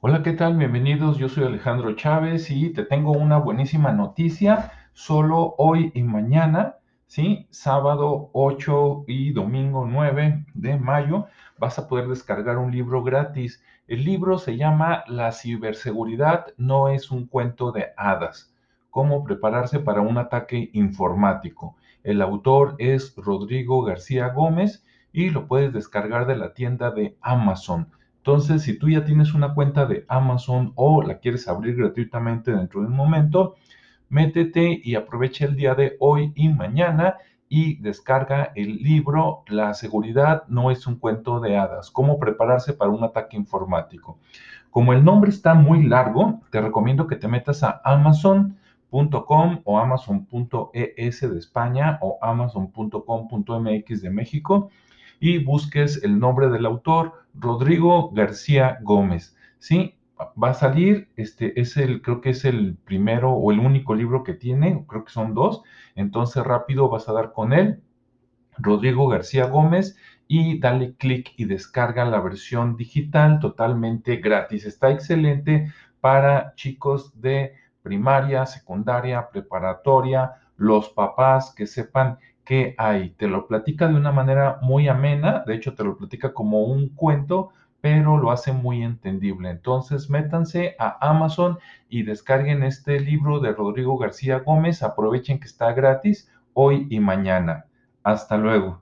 Hola, ¿qué tal? Bienvenidos. Yo soy Alejandro Chávez y te tengo una buenísima noticia. Solo hoy y mañana, ¿sí? Sábado 8 y domingo 9 de mayo, vas a poder descargar un libro gratis. El libro se llama La ciberseguridad no es un cuento de hadas. Cómo prepararse para un ataque informático. El autor es Rodrigo García Gómez y lo puedes descargar de la tienda de Amazon. Entonces, si tú ya tienes una cuenta de Amazon o la quieres abrir gratuitamente dentro de un momento, métete y aprovecha el día de hoy y mañana y descarga el libro La seguridad no es un cuento de hadas, cómo prepararse para un ataque informático. Como el nombre está muy largo, te recomiendo que te metas a amazon.com o amazon.es de España o amazon.com.mx de México y busques el nombre del autor, Rodrigo García Gómez. ¿Sí? Va a salir, este es el, creo que es el primero o el único libro que tiene, creo que son dos, entonces rápido vas a dar con él, Rodrigo García Gómez, y dale clic y descarga la versión digital totalmente gratis. Está excelente para chicos de primaria, secundaria, preparatoria, los papás que sepan qué hay. Te lo platica de una manera muy amena, de hecho te lo platica como un cuento, pero lo hace muy entendible. Entonces, métanse a Amazon y descarguen este libro de Rodrigo García Gómez. Aprovechen que está gratis hoy y mañana. Hasta luego.